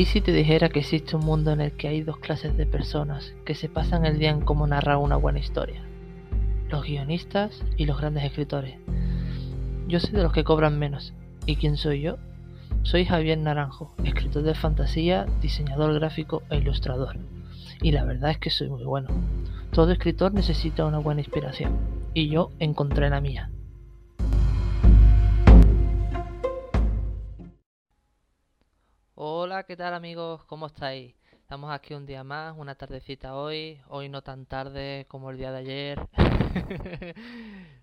¿Y si te dijera que existe un mundo en el que hay dos clases de personas que se pasan el día en cómo narrar una buena historia? Los guionistas y los grandes escritores. Yo soy de los que cobran menos. ¿Y quién soy yo? Soy Javier Naranjo, escritor de fantasía, diseñador gráfico e ilustrador. Y la verdad es que soy muy bueno. Todo escritor necesita una buena inspiración. Y yo encontré la mía. ¿Qué tal amigos? ¿Cómo estáis? Estamos aquí un día más, una tardecita hoy, hoy no tan tarde como el día de ayer.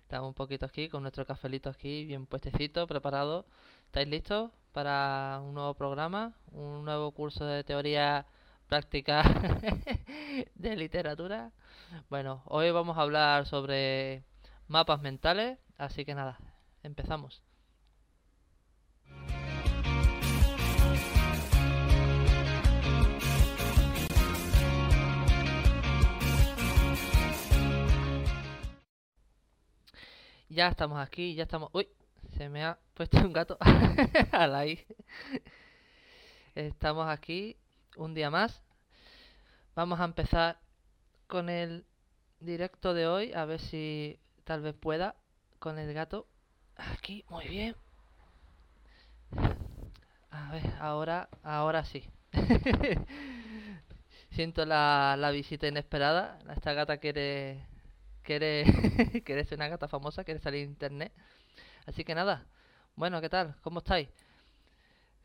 Estamos un poquito aquí con nuestro cafelito aquí bien puestecito, preparado. ¿Estáis listos para un nuevo programa, un nuevo curso de teoría práctica de literatura? Bueno, hoy vamos a hablar sobre mapas mentales, así que nada, empezamos. Ya estamos aquí, ya estamos... Uy, se me ha puesto un gato al aire. Estamos aquí un día más. Vamos a empezar con el directo de hoy, a ver si tal vez pueda con el gato. Aquí, muy bien. A ver, ahora, ahora sí. Siento la, la visita inesperada. Esta gata quiere que eres, una gata famosa, quieres salir en internet. Así que nada, bueno, ¿qué tal? ¿Cómo estáis?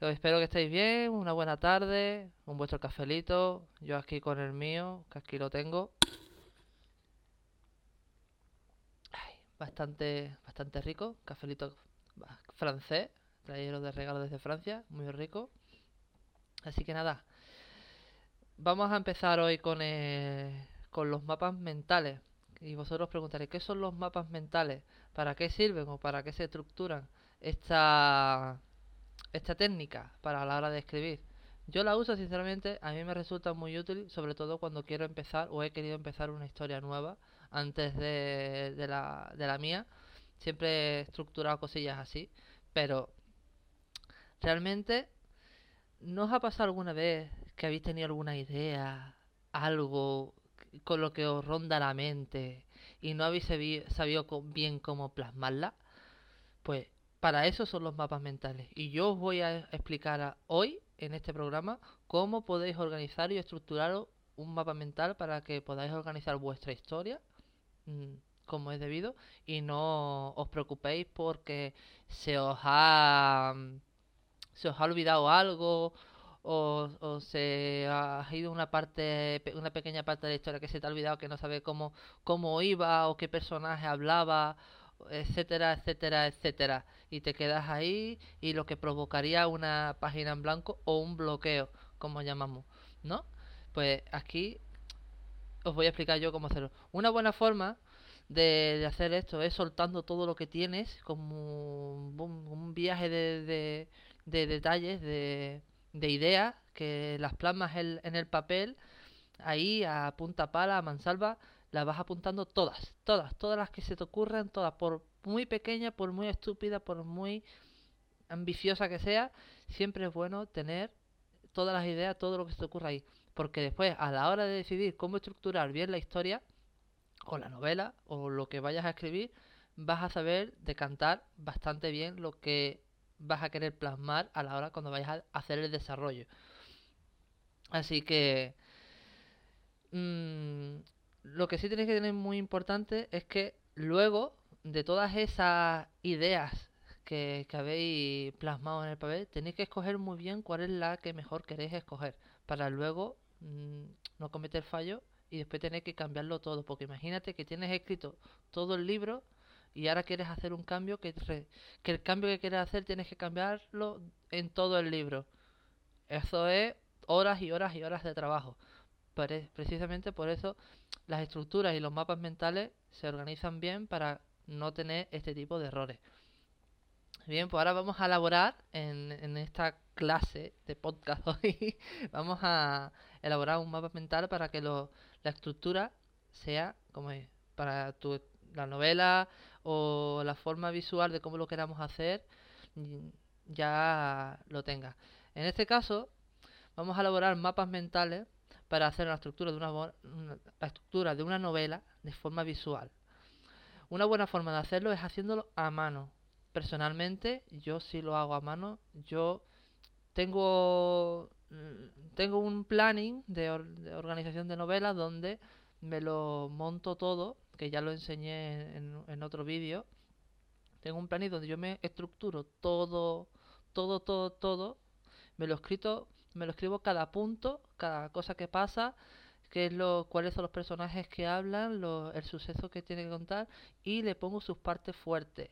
espero que estéis bien, una buena tarde, un vuestro cafelito, yo aquí con el mío, que aquí lo tengo. bastante, bastante rico, cafelito francés, traído de regalo desde Francia, muy rico. Así que nada, vamos a empezar hoy con, con los mapas mentales. Y vosotros preguntaréis, ¿qué son los mapas mentales? ¿Para qué sirven o para qué se estructuran esta, esta técnica para la hora de escribir? Yo la uso sinceramente, a mí me resulta muy útil, sobre todo cuando quiero empezar o he querido empezar una historia nueva antes de, de, la, de la mía. Siempre he estructurado cosillas así, pero realmente ¿no ha pasado alguna vez que habéis tenido alguna idea, algo con lo que os ronda la mente y no habéis sabido bien cómo plasmarla, pues para eso son los mapas mentales. Y yo os voy a explicar hoy, en este programa, cómo podéis organizar y estructurar un mapa mental para que podáis organizar vuestra historia mm, como es debido y no os preocupéis porque se os ha se os ha olvidado algo o, se ha ido una parte, una pequeña parte de la historia que se te ha olvidado, que no sabe cómo, cómo iba o qué personaje hablaba, etcétera, etcétera, etcétera. Y te quedas ahí y lo que provocaría una página en blanco o un bloqueo, como llamamos, ¿no? Pues aquí os voy a explicar yo cómo hacerlo. Una buena forma de, hacer esto es soltando todo lo que tienes, como un, viaje de, de detalles, de, de ideas que las plasmas en el papel, ahí a punta pala, a mansalva, las vas apuntando todas, todas, todas las que se te ocurran, todas, por muy pequeña, por muy estúpida, por muy ambiciosa que sea, siempre es bueno tener todas las ideas, todo lo que se te ocurra ahí. Porque después, a la hora de decidir cómo estructurar bien la historia, o la novela, o lo que vayas a escribir, vas a saber decantar bastante bien lo que vas a querer plasmar a la hora cuando vayas a hacer el desarrollo. Así que mm, lo que sí tenéis que tener muy importante es que luego de todas esas ideas que, habéis plasmado en el papel, tenéis que escoger muy bien cuál es la que mejor queréis escoger para luego mm, no cometer fallos y después tener que cambiarlo todo. Porque imagínate que tienes escrito todo el libro y ahora quieres hacer un cambio que, el cambio que quieres hacer tienes que cambiarlo en todo el libro. Eso es horas y horas y horas de trabajo. precisamente por eso las estructuras y los mapas mentales se organizan bien para no tener este tipo de errores. Bien, pues ahora vamos a elaborar en, en esta clase de podcast hoy, vamos a elaborar un mapa mental para que lo, la estructura sea como es, para tu, la novela o la forma visual de cómo lo queramos hacer ya lo tenga. En este caso vamos a elaborar mapas mentales para hacer la estructura de una, estructura de una novela de forma visual. Una buena forma de hacerlo es haciéndolo a mano. Personalmente, yo sí lo hago a mano. Yo tengo mm, tengo un planning de, organización de novelas donde me lo monto todo, que ya lo enseñé en, otro vídeo. Tengo un planning donde yo me estructuro todo, todo, todo, todo. Me lo escrito, me lo escribo cada punto, cada cosa que pasa, qué es lo, cuáles son los personajes que hablan, el suceso que tiene que contar y le pongo sus partes fuertes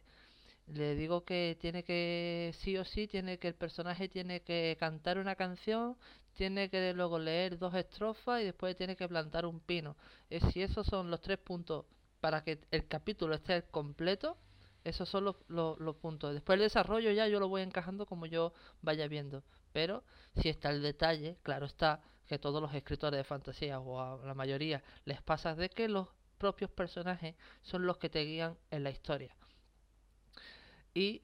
le digo que tiene que, sí o sí, tiene que el personaje tiene que cantar una canción, tiene que luego leer dos estrofas y después tiene que plantar un pino. Es, si esos son los tres puntos para que el capítulo esté completo, esos son los, los, puntos. Después el desarrollo ya yo lo voy encajando como yo vaya viendo. Pero si está el detalle, claro está que todos los escritores de fantasía o a la mayoría les pasa de que los propios personajes son los que te guían en la historia y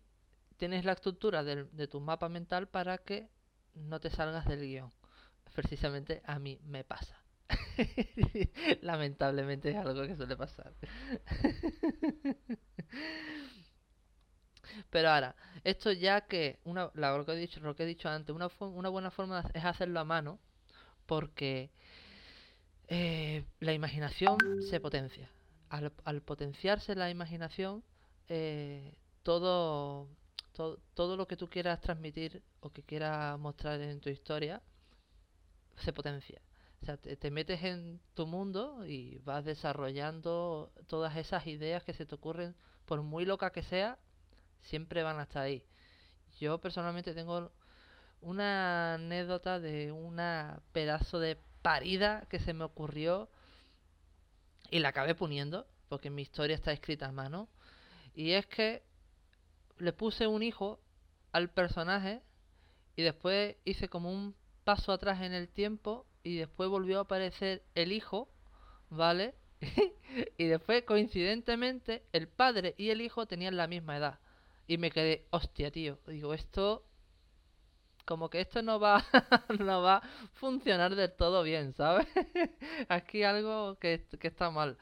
tienes la estructura de, de tu mapa mental para que no te salgas del guion. Precisamente a mí me pasa. Lamentablemente es algo que suele pasar. Pero ahora, esto ya que, una, lo, que he dicho, lo que he dicho antes, una, una buena forma es hacerlo a mano, porque eh, la imaginación se potencia. Al, potenciarse la imaginación, eh, todo, todo, lo que tú quieras transmitir o que quieras mostrar en tu historia se potencia. O sea, te, metes en tu mundo y vas desarrollando todas esas ideas que se te ocurren, por muy loca que sea, siempre van hasta ahí. Yo personalmente tengo una anécdota de una pedazo de parida que se me ocurrió y la acabé poniendo, porque mi historia está escrita a mano. Y es que le puse un hijo al personaje y después hice como un paso atrás en el tiempo y después volvió a aparecer el hijo, ¿vale? y después coincidentemente el padre y el hijo tenían la misma edad. Y me quedé, hostia, tío, digo, esto como que esto no va no va a funcionar del todo bien, ¿sabes? Aquí algo que, que está mal.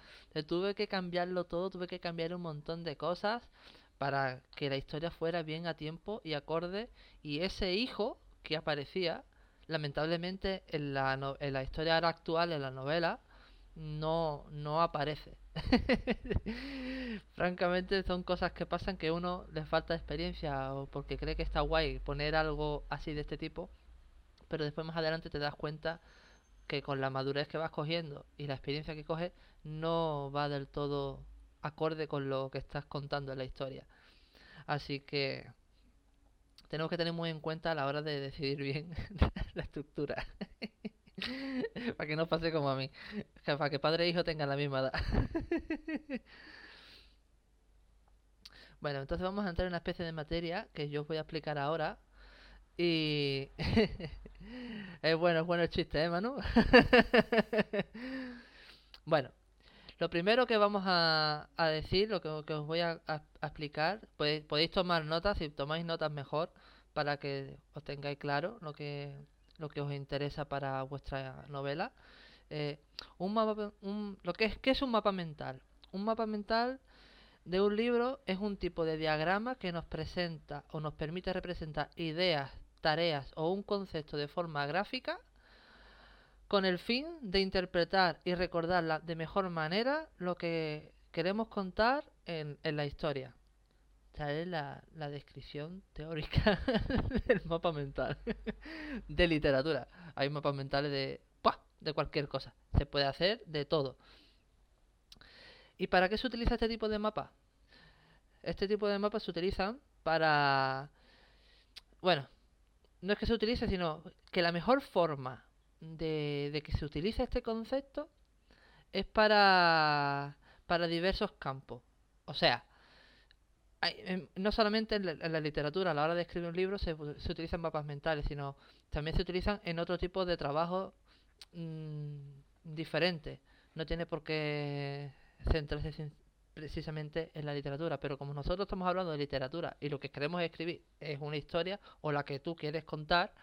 tuve que cambiarlo todo, tuve que cambiar un montón de cosas para que la historia fuera bien a tiempo y acorde y ese hijo que aparecía lamentablemente en la, en la historia actual en la novela no no aparece francamente son cosas que pasan que uno le falta experiencia o porque cree que está guay poner algo así de este tipo pero después más adelante te das cuenta que con la madurez que vas cogiendo y la experiencia que coges no va del todo acorde con lo que estás contando en la historia. Así que tenemos que tener muy en cuenta a la hora de decidir bien la estructura. para que no pase como a mí. Para que padre e hijo tengan la misma edad. bueno, entonces vamos a entrar en una especie de materia que yo os voy a explicar ahora. Y es bueno, es bueno el chiste, ¿eh, Manu? bueno, lo primero que vamos a, decir, lo que, os voy a, explicar, podéis, tomar notas, si tomáis notas mejor, para que os tengáis claro lo que, lo que os interesa para vuestra novela. Eh, un mapa, lo que es, ¿Qué es un mapa mental? Un mapa mental de un libro es un tipo de diagrama que nos presenta o nos permite representar ideas, tareas o un concepto de forma gráfica con el fin de interpretar y recordar de mejor manera lo que queremos contar en, la historia. Esta es la, descripción teórica del mapa mental de literatura. Hay mapas mentales de, de cualquier cosa. Se puede hacer de todo. ¿Y para qué se utiliza este tipo de mapa? Este tipo de mapas se utilizan para... Bueno, no es que se utilice, sino que la mejor forma de, que se utilice este concepto es para, para diversos campos. O sea, no solamente en la, literatura, a la hora de escribir un libro se, se, utilizan mapas mentales, sino también se utilizan en otro tipo de trabajo mm, diferente. No tiene por qué centrarse precisamente en la literatura, pero como nosotros estamos hablando de literatura y lo que queremos escribir es una historia o la que tú quieres contar,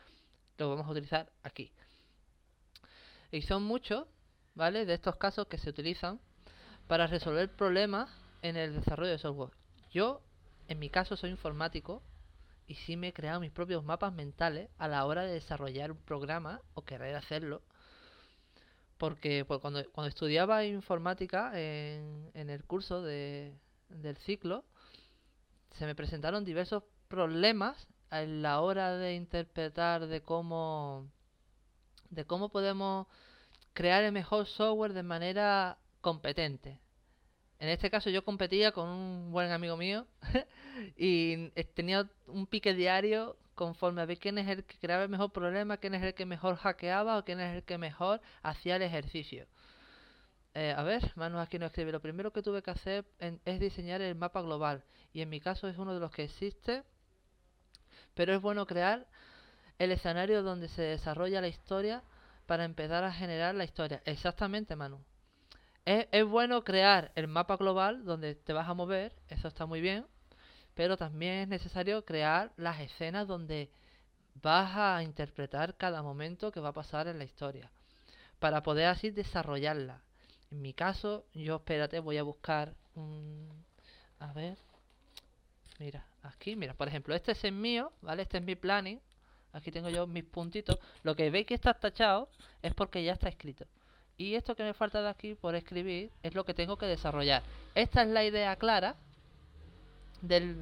lo vamos a utilizar aquí. Y son muchos, ¿vale? De estos casos que se utilizan para resolver problemas en el desarrollo de software. Yo, en mi caso, soy informático y sí me he creado mis propios mapas mentales a la hora de desarrollar un programa o querer hacerlo. Porque pues, cuando, cuando estudiaba informática en, en el curso de, del ciclo, se me presentaron diversos problemas a la hora de interpretar de cómo de cómo podemos crear el mejor software de manera competente. En este caso yo competía con un buen amigo mío y tenía un pique diario conforme a ver quién es el que creaba el mejor problema, quién es el que mejor hackeaba o quién es el que mejor hacía el ejercicio. Eh, a ver, Manu aquí no escribe. Lo primero que tuve que hacer es diseñar el mapa global. Y en mi caso es uno de los que existe. Pero es bueno crear el escenario donde se desarrolla la historia para empezar a generar la historia. Exactamente, Manu. Es, es bueno crear el mapa global donde te vas a mover. Eso está muy bien. Pero también es necesario crear las escenas donde vas a interpretar cada momento que va a pasar en la historia. Para poder así desarrollarla en mi caso, yo espérate, voy a buscar un... A ver. Mira, aquí, mira, por ejemplo, este es el mío, ¿vale? Este es mi planning. Aquí tengo yo mis puntitos. Lo que veis que está tachado es porque ya está escrito. Y esto que me falta de aquí por escribir es lo que tengo que desarrollar. Esta es la idea clara de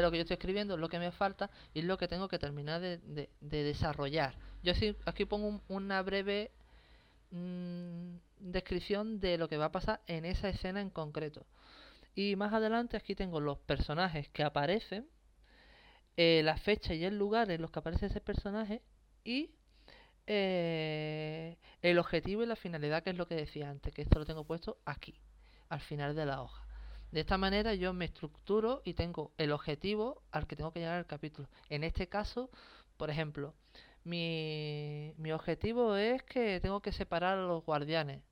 lo que yo estoy escribiendo, lo que me falta y lo que tengo que terminar de, de, desarrollar. Yo sí, aquí pongo una breve mmm, descripción de lo que va a pasar en esa escena en concreto. Y más adelante aquí tengo los personajes que aparecen, eh, la fecha y el lugar en los que aparece ese personaje y eh, el objetivo y la finalidad, que es lo que decía antes, que esto lo tengo puesto aquí, al final de la hoja. De esta manera yo me estructuro y tengo el objetivo al que tengo que llegar al capítulo. En este caso, por ejemplo, mi, mi objetivo es que tengo que separar a los guardianes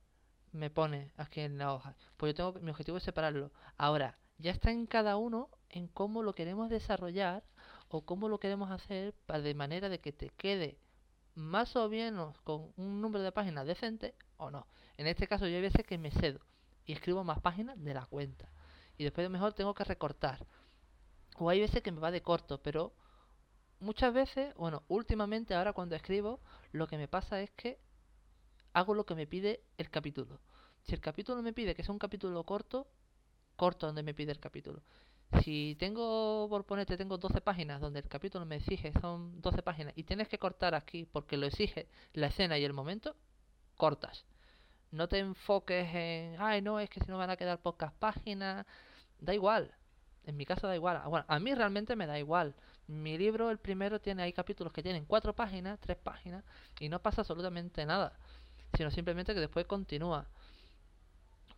me pone aquí en la hoja. Pues yo tengo mi objetivo es separarlo. Ahora, ya está en cada uno en cómo lo queremos desarrollar o cómo lo queremos hacer para de manera de que te quede más o menos con un número de páginas decente o no. En este caso yo hay veces que me cedo y escribo más páginas de la cuenta. Y después de mejor tengo que recortar. O hay veces que me va de corto, pero muchas veces, bueno, últimamente ahora cuando escribo, lo que me pasa es que hago lo que me pide el capítulo. Si el capítulo me pide que sea un capítulo corto, corto donde me pide el capítulo. Si tengo, por ponerte, tengo 12 páginas donde el capítulo me exige, son 12 páginas, y tienes que cortar aquí porque lo exige la escena y el momento, cortas. No te enfoques en, ay, no, es que si no van a quedar pocas páginas. Da igual. En mi caso da igual. Bueno, a mí realmente me da igual. Mi libro, el primero, tiene hay capítulos que tienen 4 páginas, 3 páginas, y no pasa absolutamente nada sino simplemente que después continúa.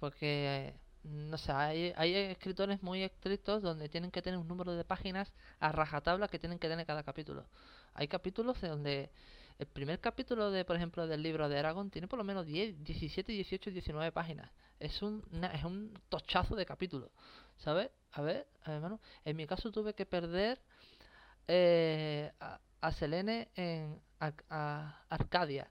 Porque, no sé, hay, hay escritores muy estrictos donde tienen que tener un número de páginas a rajatabla que tienen que tener cada capítulo. Hay capítulos donde el primer capítulo de, por ejemplo, del libro de Aragón tiene por lo menos 10, 17, 18, 19 páginas. Es un, es un tochazo de capítulos, ¿sabes? A ver, hermano, en mi caso tuve que perder eh, a, Selene en Arcadia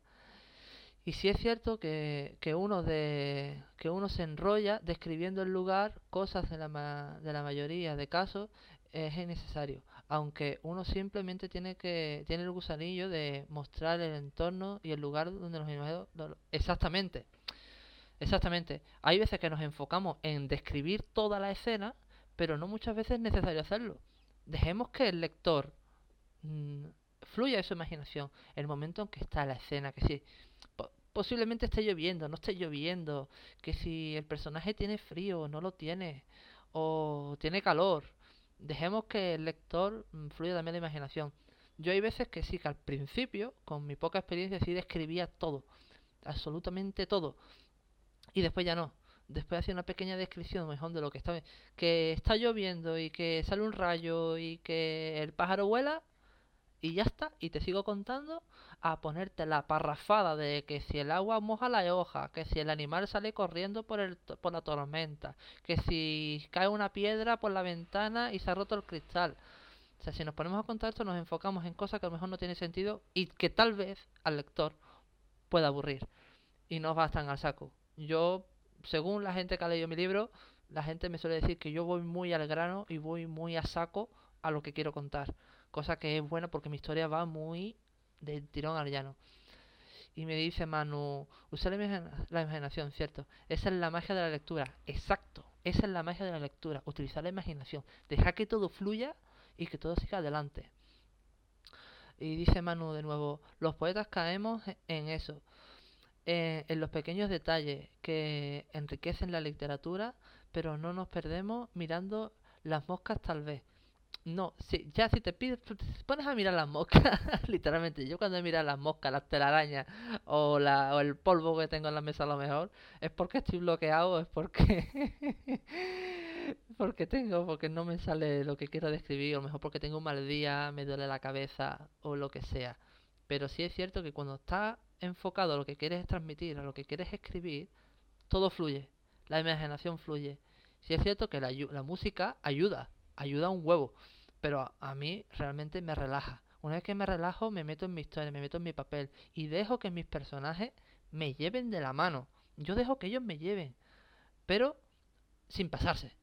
y sí es cierto que, que, uno de, que uno se enrolla describiendo el lugar, cosas de la, de la mayoría de casos es innecesario. Aunque uno simplemente tiene que tiene el gusanillo de mostrar el entorno y el lugar donde nos imaginamos. Exactamente. Exactamente. Hay veces que nos enfocamos en describir toda la escena, pero no muchas veces es necesario hacerlo. Dejemos que el lector mm, fluya su imaginación. El momento en que está la escena, que sí posiblemente esté lloviendo, no esté lloviendo, que si el personaje tiene frío, no lo tiene, o tiene calor. Dejemos que el lector mm, fluya también de imaginación. Yo hay veces que sí, que al principio, con mi poca experiencia, sí describía todo, absolutamente todo, y después ya no. Después hacía una pequeña descripción mejor de lo que está que está lloviendo y que sale un rayo y que el pájaro vuela y ya está, y te sigo contando a ponerte la parrafada de que si el agua moja la hoja, que si el animal sale corriendo por, el, por la tormenta, que si cae una piedra por la ventana y se ha roto el cristal. O sea, si nos ponemos a contar esto, nos enfocamos en cosas que a lo mejor no tienen sentido y que tal vez al lector pueda aburrir y no bastan al saco. Yo, según la gente que ha leído mi libro, la gente me suele decir que yo voy muy al grano y voy muy a saco a lo que quiero contar. Cosa que es buena porque mi historia va muy de tirón al llano. Y me dice Manu, usar la imaginación, ¿cierto? Esa es la magia de la lectura. Exacto, esa es la magia de la lectura. Utilizar la imaginación. Dejar que todo fluya y que todo siga adelante. Y dice Manu de nuevo, los poetas caemos en eso, en los pequeños detalles que enriquecen la literatura, pero no nos perdemos mirando las moscas tal vez. No, si, ya si te pides, te pones a mirar las moscas, literalmente, yo cuando he mirado las moscas, las telarañas o, la, o el polvo que tengo en la mesa a lo mejor, es porque estoy bloqueado, es porque porque tengo, porque no me sale lo que quiero describir, o a lo mejor porque tengo un mal día, me duele la cabeza o lo que sea. Pero sí es cierto que cuando estás enfocado a lo que quieres transmitir, a lo que quieres escribir, todo fluye, la imaginación fluye. Sí es cierto que la, la música ayuda, ayuda un huevo, pero a, mí realmente me relaja. Una vez que me relajo, me meto en mi historia, me meto en mi papel y dejo que mis personajes me lleven de la mano. Yo dejo que ellos me lleven, pero sin pasarse.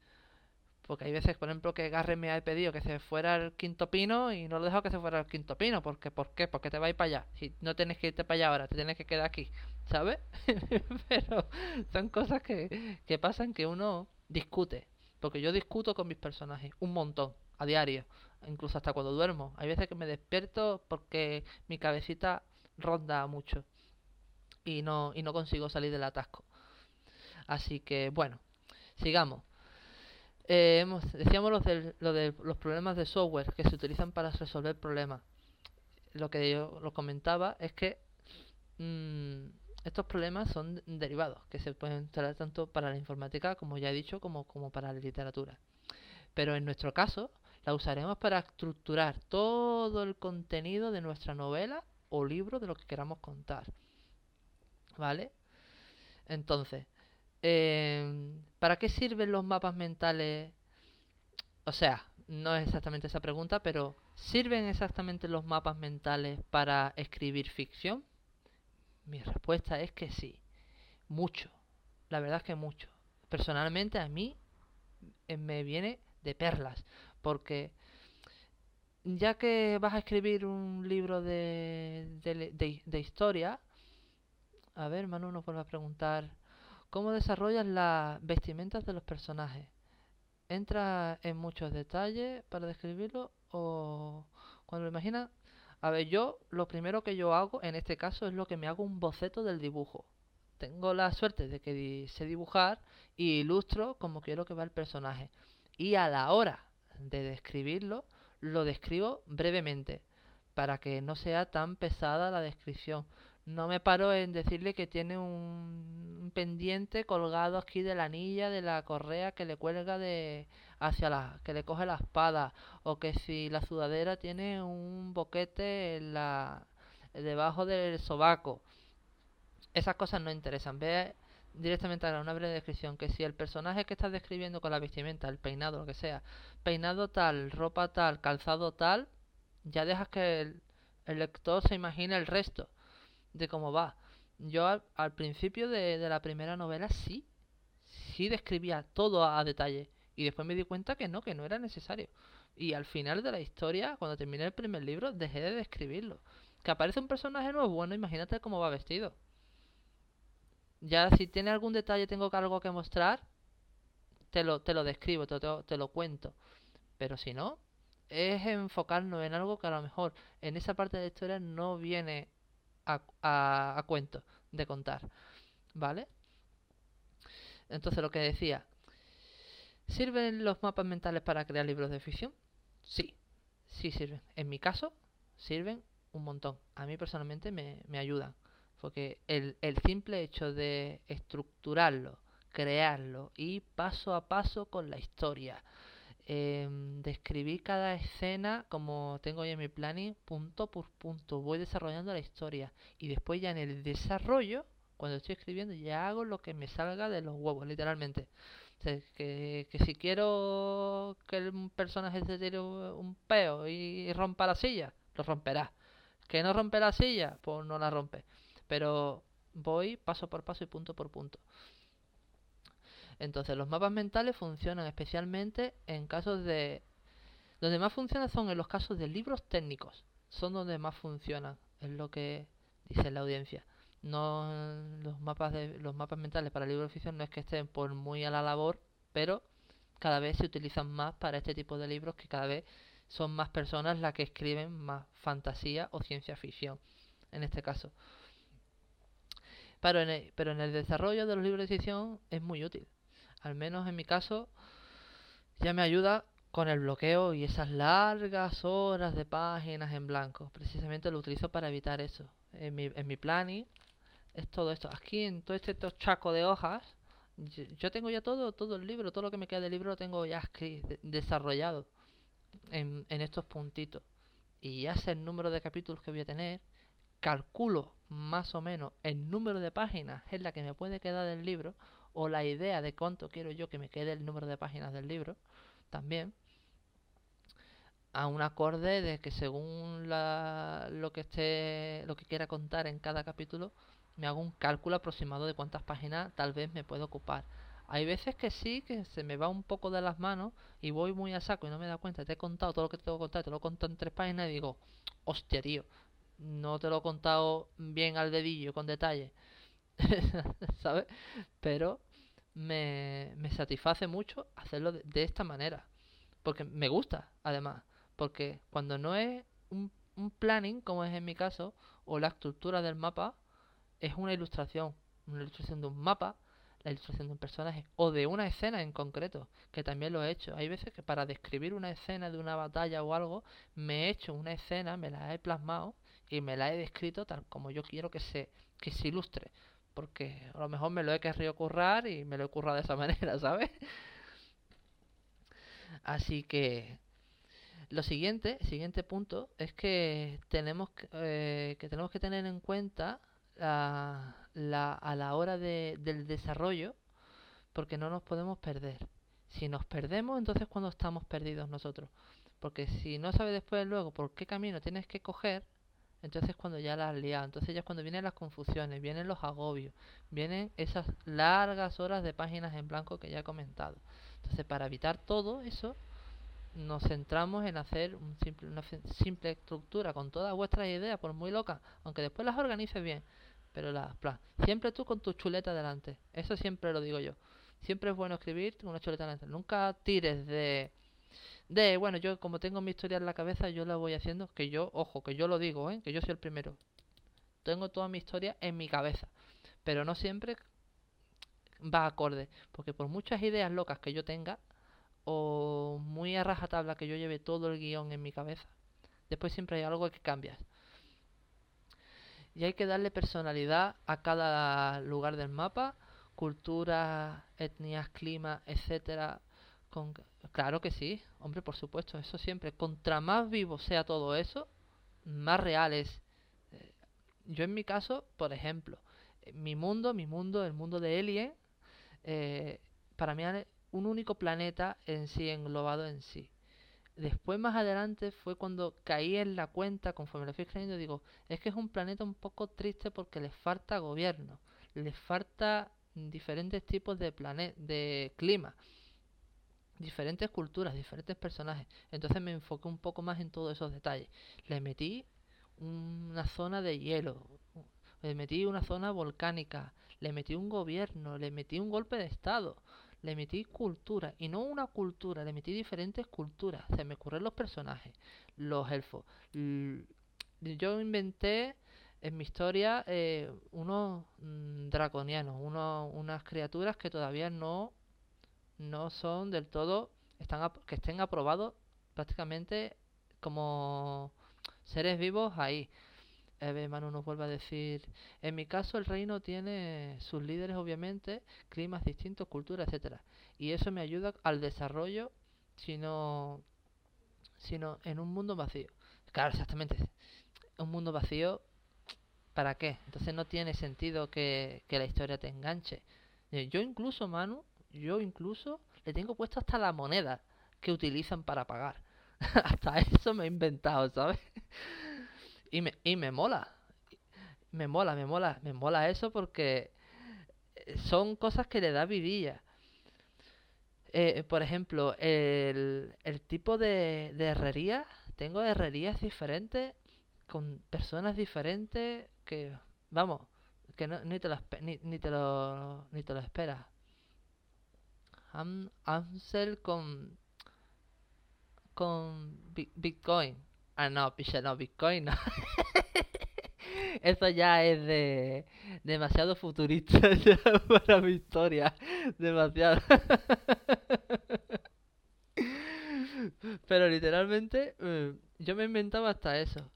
Porque hay veces, por ejemplo, que Garre me ha pedido que se fuera al quinto pino y no lo dejo que se fuera al quinto pino. Porque, ¿Por qué? Porque te va a ir para allá. Si no tienes que irte para allá ahora, te tienes que quedar aquí. ¿Sabes? Pero son cosas que, que pasan que uno discute. Porque yo discuto con mis personajes un montón, a diario. Incluso hasta cuando duermo. Hay veces que me despierto porque mi cabecita ronda mucho. Y no, y no consigo salir del atasco. Así que, bueno, sigamos. Eh, decíamos lo de, lo de los problemas de software que se utilizan para resolver problemas. Lo que yo lo comentaba es que mm, estos problemas son derivados que se pueden traer tanto para la informática, como ya he dicho, como, como para la literatura. Pero en nuestro caso, la usaremos para estructurar todo el contenido de nuestra novela o libro de lo que queramos contar. ¿Vale? Entonces, eh, ¿Para qué sirven los mapas mentales? O sea, no es exactamente esa pregunta, pero ¿sirven exactamente los mapas mentales para escribir ficción? Mi respuesta es que sí, mucho. La verdad es que mucho. Personalmente a mí eh, me viene de perlas, porque ya que vas a escribir un libro de, de, de historia, a ver, Manu nos vuelve a preguntar ¿Cómo desarrollas las vestimentas de los personajes? ¿Entra en muchos detalles para describirlo o cuando lo imaginas? A ver, yo lo primero que yo hago en este caso es lo que me hago un boceto del dibujo. Tengo la suerte de que sé dibujar y ilustro como quiero que va el personaje. Y a la hora de describirlo, lo describo brevemente para que no sea tan pesada la descripción no me paro en decirle que tiene un, pendiente colgado aquí de la anilla de la correa que le cuelga de hacia la que le coge la espada o que si la sudadera tiene un boquete en la debajo del sobaco esas cosas no interesan ve directamente a una breve descripción que si el personaje que estás describiendo con la vestimenta el peinado lo que sea peinado tal ropa tal calzado tal ya dejas que el, el lector se imagine el resto de cómo va. Yo al, principio de, la primera novela sí, sí describía todo a, detalle. Y después me di cuenta que no, que no era necesario. Y al final de la historia, cuando terminé el primer libro, dejé de describirlo. Que aparece un personaje nuevo, bueno, imagínate cómo va vestido. Ya si tiene algún detalle, tengo algo que mostrar, te lo, te lo describo, te, te lo cuento. Pero si no, es enfocarnos en algo que a lo mejor en esa parte de la historia no viene a, cuento de contar. ¿Vale? Entonces lo que decía, ¿sirven los mapas mentales para crear libros de ficción? Sí, sí sirven. En mi caso, sirven un montón. A mí personalmente me, me ayudan. Porque el, el simple hecho de estructurarlo, crearlo y paso a paso con la historia, eh, describir cada escena como tengo ya en mi planning, punto por punto. Voy desarrollando la historia y después ya en el desarrollo, cuando estoy escribiendo, ya hago lo que me salga de los huevos, literalmente. Que, que si quiero que el personaje se tire un peo y rompa la silla, lo romperá. Que no rompe la silla, pues no la rompe. Pero voy paso por paso y punto por punto. Entonces los mapas mentales funcionan especialmente en casos de... Donde más funcionan son en los casos de libros técnicos. Son donde más funcionan, es lo que dice la audiencia. No los mapas de los mapas mentales para ficción no es que estén por muy a la labor, pero cada vez se utilizan más para este tipo de libros que cada vez son más personas las que escriben más fantasía o ciencia ficción en este caso. Pero en el, pero en el desarrollo de los libros de ficción es muy útil al menos en mi caso, ya me ayuda con el bloqueo y esas largas horas de páginas en blanco. Precisamente lo utilizo para evitar eso. En mi, en mi planning es todo esto. Aquí en todo este chaco de hojas, yo tengo ya todo, todo el libro, todo lo que me queda del libro lo tengo ya desarrollado en, en estos puntitos. Y ya sé el número de capítulos que voy a tener, calculo más o menos el número de páginas en la que me puede quedar del libro o la idea de cuánto quiero yo que me quede el número de páginas del libro también a un acorde de que según la, lo que esté lo que quiera contar en cada capítulo me hago un cálculo aproximado de cuántas páginas tal vez me puedo ocupar hay veces que sí que se me va un poco de las manos y voy muy a saco y no me da cuenta te he contado todo lo que te tengo que contar te lo he contado en tres páginas y digo hostia tío no te lo he contado bien al dedillo con detalle ¿sabes? Pero me, me satisface mucho hacerlo de, esta manera. Porque me gusta, además. Porque cuando no es un, un planning, como es en mi caso, o la estructura del mapa, es una ilustración. Una ilustración de un mapa, la ilustración de un personaje, o de una escena en concreto, que también lo he hecho. Hay veces que para describir una escena de una batalla o algo, me he hecho una escena, me la he plasmado y me la he descrito tal como yo quiero que se, que se ilustre porque a lo mejor me lo he querido currar y me lo he currado de esa manera, ¿sabes? Así que lo siguiente, siguiente punto es que tenemos que, eh, que tenemos que tener en cuenta la, la, a la hora de, del desarrollo, porque no nos podemos perder. Si nos perdemos, entonces cuando estamos perdidos nosotros. Porque si no sabes después luego por qué camino tienes que coger, entonces cuando ya la has liado, entonces ya es cuando vienen las confusiones, vienen los agobios, vienen esas largas horas de páginas en blanco que ya he comentado. Entonces para evitar todo eso, nos centramos en hacer un simple, una simple estructura con todas vuestras ideas, por muy locas, aunque después las organices bien, pero las siempre tú con tu chuleta delante, eso siempre lo digo yo. Siempre es bueno escribir con una chuleta delante, nunca tires de de, bueno, yo como tengo mi historia en la cabeza, yo la voy haciendo, que yo, ojo, que yo lo digo, ¿eh? que yo soy el primero. Tengo toda mi historia en mi cabeza, pero no siempre va acorde, porque por muchas ideas locas que yo tenga, o muy a rajatabla que yo lleve todo el guion en mi cabeza, después siempre hay algo que cambias. Y hay que darle personalidad a cada lugar del mapa, cultura, etnias, clima, etcétera, claro que sí, hombre, por supuesto, eso siempre. Contra más vivo sea todo eso, más real es. Eh, yo en mi caso, por ejemplo, eh, mi mundo, mi mundo, el mundo de Alien, eh, para mí un único planeta en sí, englobado en sí. Después más adelante fue cuando caí en la cuenta, conforme lo fui creyendo, digo, es que es un planeta un poco triste porque les falta gobierno, les falta diferentes tipos de, de clima diferentes culturas, diferentes personajes. Entonces me enfoqué un poco más en todos esos detalles. Le metí una zona de hielo, le metí una zona volcánica, le metí un gobierno, le metí un golpe de estado, le metí cultura, y no una cultura, le metí diferentes culturas. Se me ocurren los personajes, los elfos. Yo inventé en mi historia eh, unos mm, draconianos, unas criaturas que todavía no no son del todo están que estén aprobados prácticamente como seres vivos ahí. Manu nos vuelve a decir, en mi caso el reino tiene sus líderes obviamente, climas distintos, culturas, etcétera, y eso me ayuda al desarrollo, sino sino en un mundo vacío. Claro, exactamente. Un mundo vacío, ¿para qué? Entonces no tiene sentido que, que la historia te enganche. Yo incluso, Manu, yo incluso le tengo puesto hasta la moneda que utilizan para pagar. hasta eso me he inventado, ¿sabes? Y me, y me mola. Me mola, me mola, me mola eso porque eh, son cosas que le da vidilla. Eh, por ejemplo, el, el tipo de, de herrería, tengo herrerías diferentes, con personas diferentes, que, vamos, que no, ni, te lo, ni, ni, te lo, ni te lo esperas. Ansel con con Bitcoin. Ah, no, picha, no, Bitcoin no. Eso ya es de demasiado futurista para mi historia. Demasiado. Pero literalmente eh, yo me inventaba hasta eso.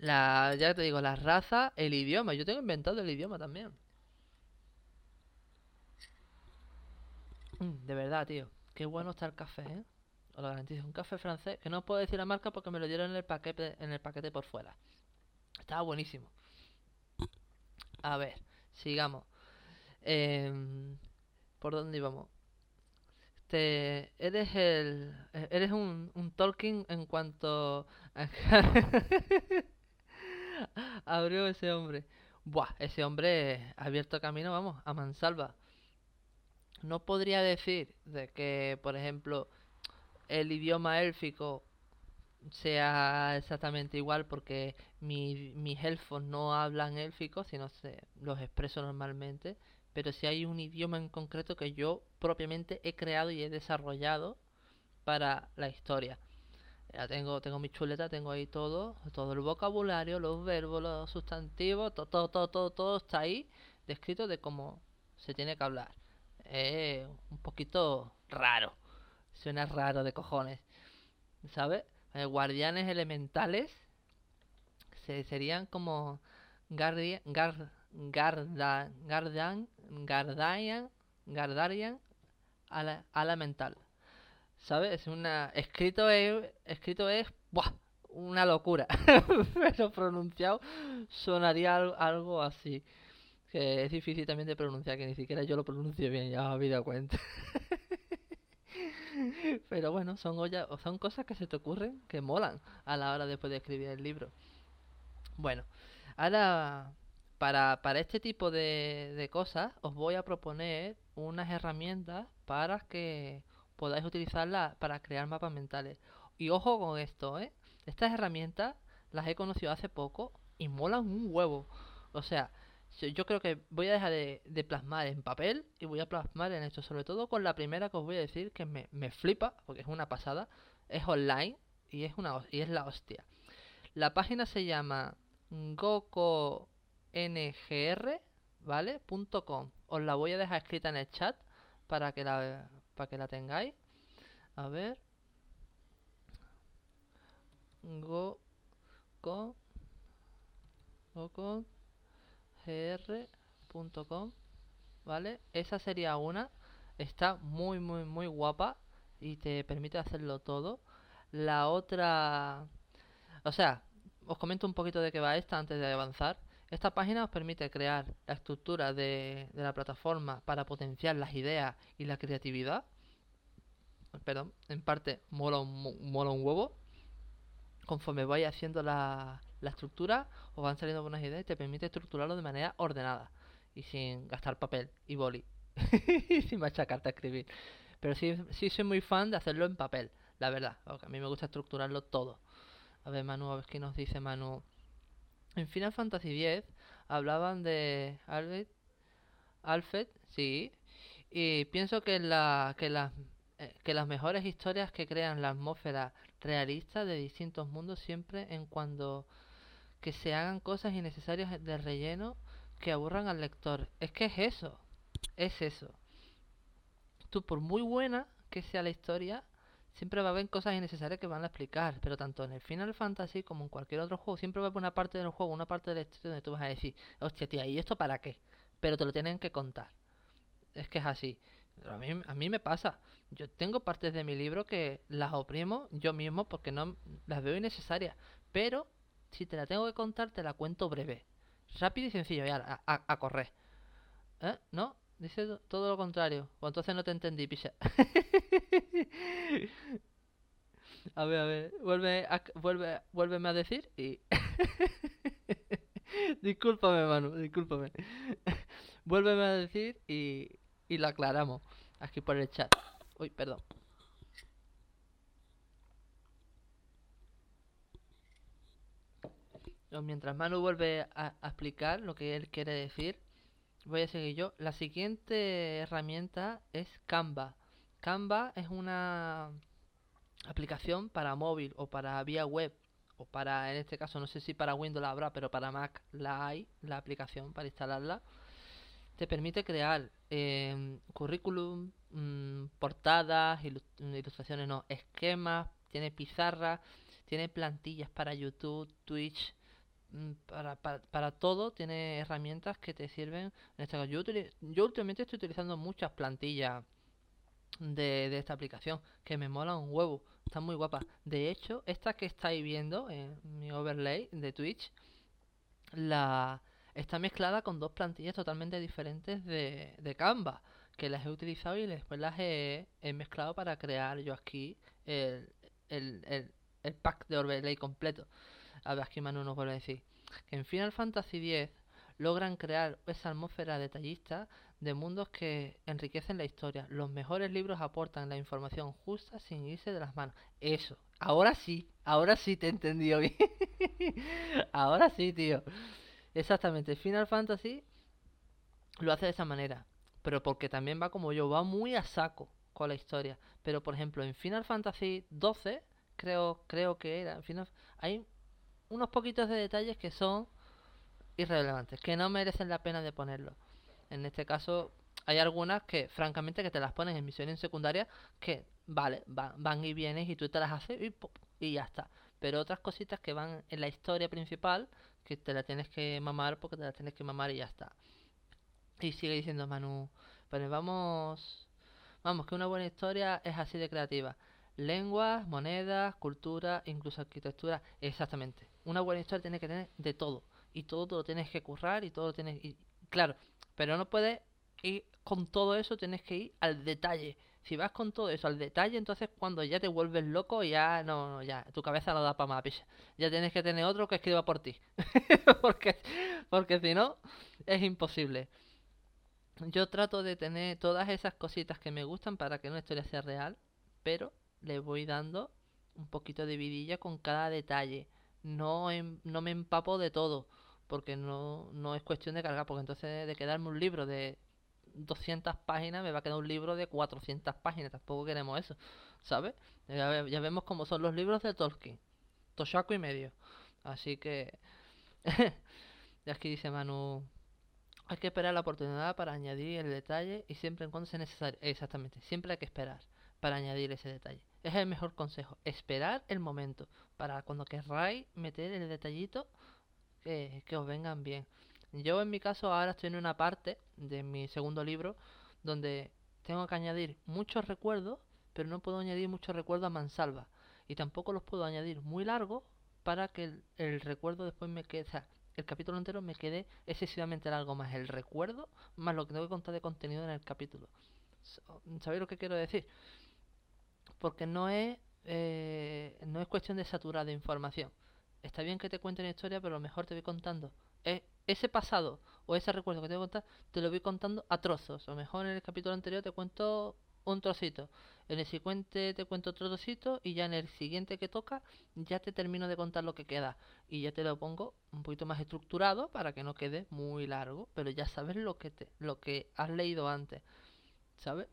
La, ya te digo, la raza, el idioma. Yo tengo inventado el idioma también. Mm, de verdad, tío. Qué bueno está el café, ¿eh? Os lo garantizo. Un café francés, que no puedo decir la marca porque me lo dieron en el paquete, en el paquete por fuera. Estaba buenísimo. A ver, sigamos. Em, ¿Por dónde íbamos? Este, eres el, eres un, un Tolkien en cuanto abrió ese hombre. Buah, ese hombre ha abierto camino, vamos, a mansalva. No podría decir de que, por ejemplo, el idioma élfico sea exactamente igual porque mi, mis elfos no hablan élfico, sino se los expreso normalmente, pero si hay un idioma en concreto que yo propiamente he creado y he desarrollado para la historia. Ya tengo, tengo mi chuleta, tengo ahí todo, todo el vocabulario, los verbos, los sustantivos, todo, todo, todo, todo, todo está ahí descrito de cómo se tiene que hablar. Es un poquito raro, suena raro de cojones, ¿sabes? Eh, guardianes elementales se, serían como Guardian, Gar, Garda, Gardan, Gardarian, Gardarian ala, mental. ¿Sabes? Es una. Escrito es. Escrito es. ¡Buah! Una locura. Pero pronunciado sonaría algo así. Que es difícil también de pronunciar, que ni siquiera yo lo pronuncio bien, ya me había dado cuenta. Pero bueno, son, olla, son cosas que se te ocurren que molan a la hora después de escribir el libro. Bueno, ahora para, para este tipo de, de cosas os voy a proponer unas herramientas para que podáis utilizarlas para crear mapas mentales. Y ojo con esto, ¿eh? Estas herramientas las he conocido hace poco y molan un huevo. O sea, yo creo que voy a dejar de, plasmar en papel y voy a plasmar en esto, sobre todo con la primera que os voy a decir que me, me flipa, porque es una pasada, es online y es, una, y es la hostia. La página se llama gokongr, ¿vale? .com. Os la voy a dejar escrita en el chat para que la, para que la tengáis. A ver. Go, go, gr.com, ¿vale? Esa sería una. Está muy, muy, muy guapa y te permite hacerlo todo. La otra... O sea, os comento un poquito de qué va esta antes de avanzar. Esta página os permite crear la estructura de, la plataforma para potenciar las ideas y la creatividad. Perdón, en parte mola un, mola un huevo. Conforme vais haciendo la, la estructura o van saliendo buenas ideas y te permite estructurarlo de manera ordenada y sin gastar papel y boli y sin machacarte a escribir. Pero sí, sí soy muy fan de hacerlo en papel, la verdad, porque a mí me gusta estructurarlo todo. A ver, Manu, a ver qué nos dice Manu. En Final Fantasy X hablaban de Alfred, Alfred, sí, y pienso que la que las eh, que las mejores historias que crean la atmósfera realista de distintos mundos siempre en cuando que se hagan cosas innecesarias de relleno que aburran al lector. Es que es eso, es eso. Tú, por muy buena que sea la historia, siempre va a haber cosas innecesarias que van a explicar. Pero tanto en el Final Fantasy como en cualquier otro juego, siempre va a haber una parte del juego, una parte de la historia donde tú vas a decir, hostia, tía, ¿y esto para qué? Pero te lo tienen que contar. Es que es así. A mí, a mí me pasa. Yo tengo partes de mi libro que las oprimo yo mismo porque no las veo innecesarias. Pero si te la tengo que contar, te la cuento breve. Rápido y sencillo, ya, a, correr. ¿Eh? ¿No? Dice todo lo contrario. O entonces no te entendí, picha. a ver, a ver. Vuelve a, vuelve, vuélveme a decir y... discúlpame, Manu, discúlpame. vuélveme a decir y, y lo aclaramos aquí por el chat. Uy, perdón. Mientras Manu vuelve a, explicar lo que él quiere decir, voy a seguir yo. La siguiente herramienta es Canva. Canva es una aplicación para móvil o para vía web o para, en este caso, no sé si para Windows la habrá, pero para Mac la hay, la aplicación para instalarla. Te permite crear eh, currículum, mm, portadas, ilustraciones, no, esquemas, tiene pizarra, tiene plantillas para YouTube, Twitch, Mm, para, para, todo tiene herramientas que te sirven. En este yo, yo últimamente estoy utilizando muchas plantillas de, de, esta aplicación que me mola un huevo. Está muy guapa. De hecho, esta que estáis viendo en mi overlay de Twitch, la está mezclada con dos plantillas totalmente diferentes de, de Canva. Que las he utilizado y después las he, he mezclado para crear yo aquí el, el, el, el pack de overlay completo. A Manu nos vuelve a decir que en Final Fantasy X logran crear esa atmósfera detallista de mundos que enriquecen la historia. Los mejores libros aportan la información justa sin irse de las manos. Eso, ahora sí, ahora sí te he entendido bien. ahora sí, tío. Exactamente, Final Fantasy lo hace de esa manera. Pero porque también va como yo, va muy a saco con la historia. Pero por ejemplo, en Final Fantasy XII, creo, creo que era, en Final, hay unos poquitos de detalles que son irrelevantes, que no merecen la pena de ponerlo. En este caso, hay algunas que, francamente, que te las pones en misiones secundarias que, vale, van y vienes y tú te las haces y, y ya está. Pero otras cositas que van en la historia principal, que te la tienes que mamar porque te la tienes que mamar y ya está. Y sigue diciendo Manu, pues vamos, vamos, que una buena historia es así de creativa. Lenguas, monedas, cultura, incluso arquitectura, exactamente. Una buena historia tiene que tener de todo. Y todo, lo tienes que currar y todo lo tienes... Claro, pero no puedes ir con todo eso, tienes que ir al detalle. Si vas con todo eso al detalle, entonces cuando ya te vuelves loco, ya no, ya, tu cabeza no da para más, picha. Ya tienes que tener otro que escriba por ti. porque, porque si no, es imposible. Yo trato de tener todas esas cositas que me gustan para que una historia sea real, pero le voy dando un poquito de vidilla con cada detalle. No, em, no me empapo de todo, porque no, no es cuestión de cargar, porque entonces de quedarme un libro de 200 páginas me va a quedar un libro de 400 páginas, tampoco queremos eso, ¿sabes? Ya, ya vemos cómo son los libros de Tolkien, Toshaku y medio. Así que, y aquí dice Manu, hay que esperar la oportunidad para añadir el detalle y siempre en cuando sea necesario. Exactamente, siempre hay que esperar para añadir ese detalle. Es el mejor consejo. Esperar el momento para cuando querráis meter el detallito que, os vengan bien. Yo en mi caso ahora estoy en una parte de mi segundo libro donde tengo que añadir muchos recuerdos, pero no puedo añadir muchos recuerdos a mansalva. Y tampoco los puedo añadir muy largos para que el, recuerdo después me quede, o sea, el capítulo entero me quede excesivamente largo, más el recuerdo, más lo que tengo que contar de contenido en el capítulo. ¿Sabéis lo que quiero decir? Porque no es, eh, no es cuestión de saturar de información. Está bien que te cuente una historia, pero lo mejor te voy contando. Es ese pasado o ese recuerdo que te voy a contar, te lo voy contando a trozos. O mejor en el capítulo anterior te cuento un trocito. En el siguiente te cuento otro trocito y ya en el siguiente que toca ya te termino de contar lo que queda. Y ya te lo pongo un poquito más estructurado para que no quede muy largo. Pero ya sabes lo que, te, lo que has leído antes. ¿Sabes?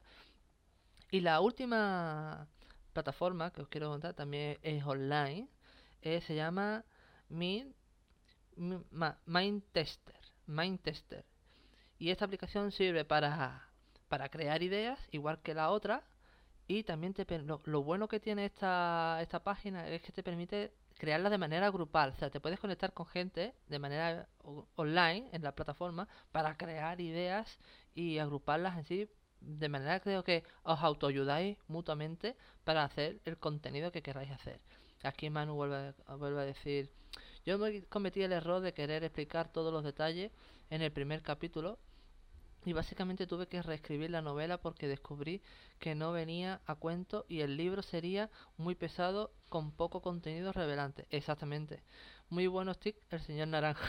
Y la última plataforma que os quiero contar también es online. Eh, se llama Mind, Tester. Mind Tester. Y esta aplicación sirve para, para crear ideas, igual que la otra. Y también te, lo, lo bueno que tiene esta, esta página es que te permite crearla de manera grupal. O sea, te puedes conectar con gente de manera online en la plataforma para crear ideas y agruparlas en sí de manera creo que os autoayudáis mutuamente para hacer el contenido que queráis hacer. Aquí Manu vuelve a, vuelve a decir, yo me cometí el error de querer explicar todos los detalles en el primer capítulo y básicamente tuve que reescribir la novela porque descubrí que no venía a cuento y el libro sería muy pesado con poco contenido revelante. Exactamente. Muy buenos tics, el señor Naranja.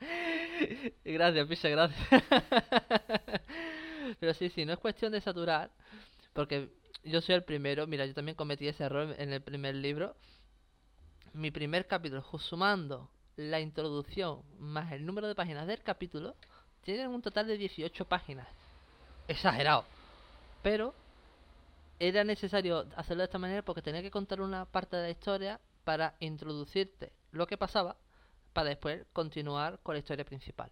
gracias, picha, gracias. Pero sí, sí, no es cuestión de saturar, porque yo soy el primero. Mira, yo también cometí ese error en el primer libro. Mi primer capítulo, sumando la introducción más el número de páginas del capítulo, tienen un total de 18 páginas. Exagerado. Pero era necesario hacerlo de esta manera porque tenía que contar una parte de la historia para introducirte lo que pasaba para después continuar con la historia principal.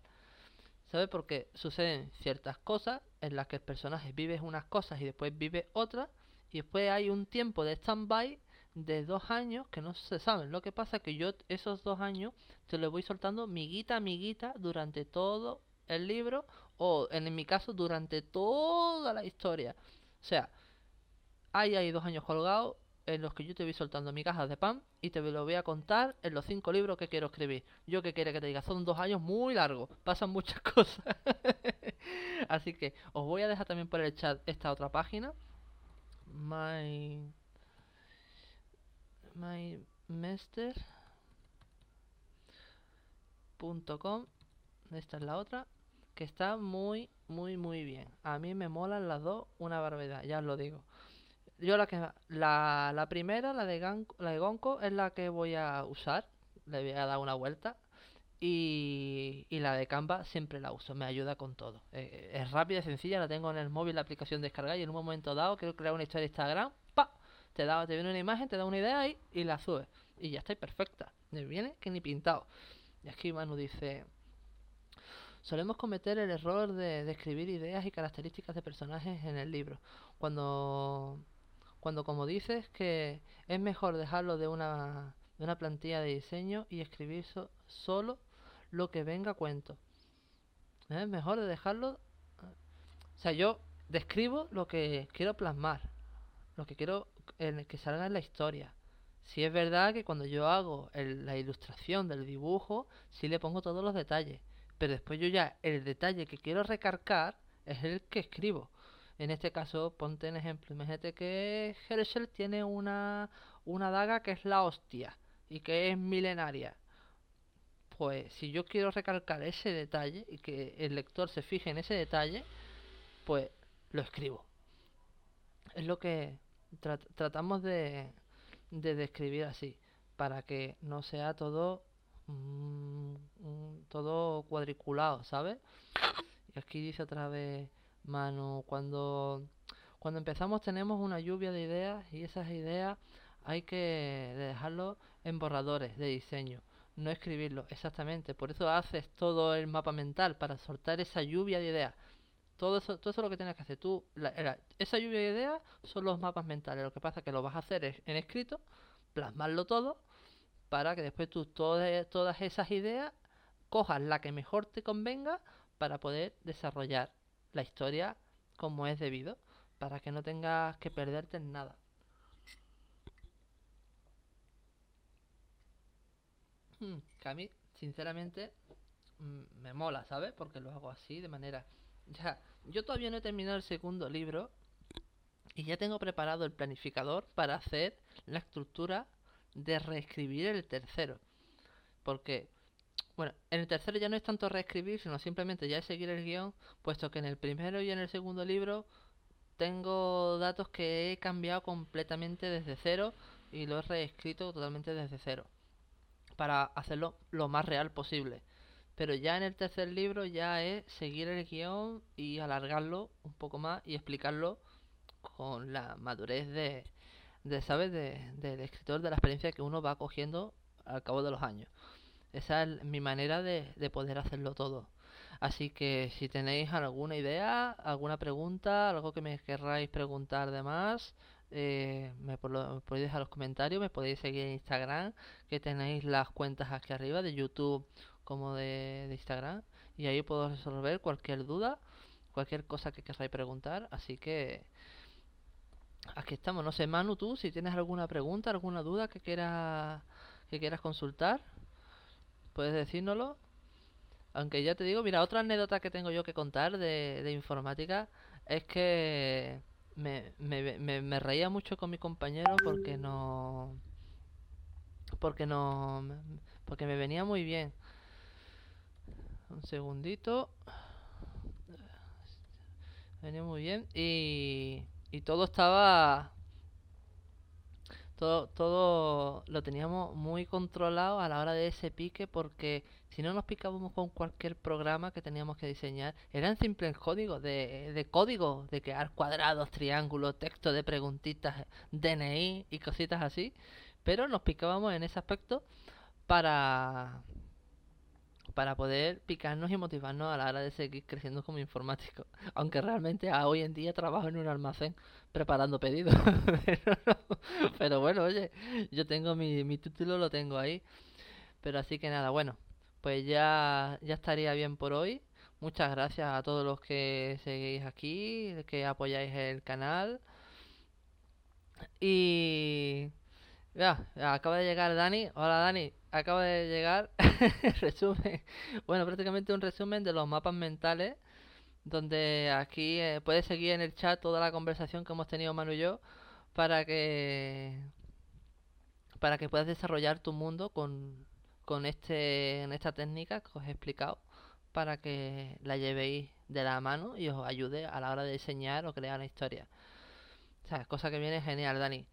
¿Sabes? Porque suceden ciertas cosas en las que el personaje vive unas cosas y después vive otras y después hay un tiempo de stand-by de dos años que no se saben. Lo que pasa es que yo esos dos años te lo voy soltando miguita a miguita durante todo el libro o en mi caso durante toda la historia. O sea, hay ahí dos años colgados en los que yo te voy soltando mi caja de pan y te lo voy a contar en los cinco libros que quiero escribir. Yo que quiere que te diga, son dos años muy largos, pasan muchas cosas. Así que os voy a dejar también por el chat esta otra página. My... MyMester.com Esta es la otra que está muy, muy, muy bien. A mí me molan las dos una barbaridad, ya os lo digo. Yo la que la, la primera, la de, la de Gonco, es la que voy a usar. Le voy a dar una vuelta. Y, y la de Canva siempre la uso, me ayuda con todo. Eh, es rápida y sencilla, la tengo en el móvil la aplicación descargada y en un momento dado quiero crear una historia de Instagram, ¡pa! Te, da, te viene una imagen, te da una idea ahí y la subes. Y ya está perfecta. Me viene que ni pintado. Y aquí Manu dice, Solemos cometer el error de describir ideas y características de personajes en el libro, cuando, cuando como dices que es mejor dejarlo de una, de una plantilla de diseño y escribir solo lo que venga a cuento. Es mejor de dejarlo... O sea, yo describo lo que quiero plasmar, lo que quiero en que salga en la historia. Si es verdad que cuando yo hago la ilustración del dibujo, sí le pongo todos los detalles pero después yo ya el detalle que quiero recargar es el que escribo. En este caso, ponte en ejemplo, imagínate que Herschel tiene una, una daga que es la hostia y que es milenaria. Pues si yo quiero recalcar ese detalle y que el lector se fije en ese detalle, pues lo escribo. Es lo que tratamos de, de describir así, para que no sea todo Mm, mm, todo cuadriculado, ¿sabes? Y aquí dice otra vez Manu, cuando, cuando empezamos tenemos una lluvia de ideas y esas ideas hay que dejarlo en borradores de diseño, no escribirlo exactamente. Por eso haces todo el mapa mental para soltar esa lluvia de ideas. Todo eso, todo eso es lo que tienes que hacer. Tú, esa lluvia de ideas son los mapas mentales. Lo que pasa es que lo vas a hacer en escrito, plasmarlo todo para que después tú todas, todas esas ideas cojas la que mejor te convenga para poder desarrollar la historia como es debido, para que no tengas que perderte en nada. Hmm, que a mí, sinceramente, mm, me mola, ¿sabes? Porque lo hago así, de manera... Ya, yo todavía no he terminado el segundo libro y ya tengo preparado el planificador para hacer la estructura de reescribir el tercero. Porque, bueno, en el tercero ya no es tanto reescribir, sino simplemente ya es seguir el guion, puesto que en el primero y en el segundo libro tengo datos que he cambiado completamente desde cero y lo he reescrito totalmente desde cero. Para hacerlo lo más real posible. Pero ya en el tercer libro ya es seguir el guion y alargarlo un poco más y explicarlo con la madurez de, de ¿sabes? De, del escritor, de la experiencia que uno va cogiendo al cabo de los años. Esa es mi manera de, de poder hacerlo todo. Así que si tenéis alguna idea, alguna pregunta, algo que me querráis preguntar de más, eh, me, podéis dejar los comentarios, me podéis seguir en Instagram, que tenéis las cuentas aquí arriba de YouTube como de, de Instagram, y ahí puedo resolver cualquier duda, cualquier cosa que queráis preguntar. Así que aquí estamos. No sé, Manu, tú, si tienes alguna pregunta, alguna duda que quieras, que quieras consultar, puedes decírnoslo. Aunque ya te digo, mira, otra anécdota que tengo yo que contar de, de informática es que me, me, me, me reía mucho con mi compañero porque no... Porque no... Porque me venía muy bien. Un segundito. Venía muy bien. Y, y todo estaba todo, todo lo teníamos muy controlado a la hora de ese pique porque si no nos picábamos con cualquier programa que teníamos que diseñar, eran simples códigos de, de código, de crear cuadrados, triángulos, texto de preguntitas, DNI y cositas así, pero nos picábamos en ese aspecto para para poder picarnos y motivarnos a la hora de seguir creciendo como informático. Aunque realmente hoy en día trabajo en un almacén preparando pedidos. pero, bueno, oye, yo tengo mi, mi título, lo tengo ahí. Pero así que nada, bueno, pues ya, ya estaría bien por hoy. Muchas gracias a todos los que seguís aquí, que apoyáis el canal. Y... Ya, acaba de llegar Dani. Hola Dani, acaba de llegar. resumen. Bueno, prácticamente un resumen de los mapas mentales. Donde aquí eh, puedes seguir en el chat toda la conversación que hemos tenido Manu y yo. Para que. Para que puedas desarrollar tu mundo con, con este, en esta técnica que os he explicado. Para que la llevéis de la mano y os ayude a la hora de diseñar o crear la historia. O sea, cosa que viene genial, Dani.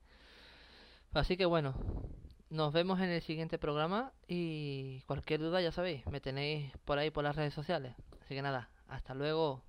Así que bueno, nos vemos en el siguiente programa y cualquier duda ya sabéis, me tenéis por ahí por las redes sociales. Así que nada, hasta luego.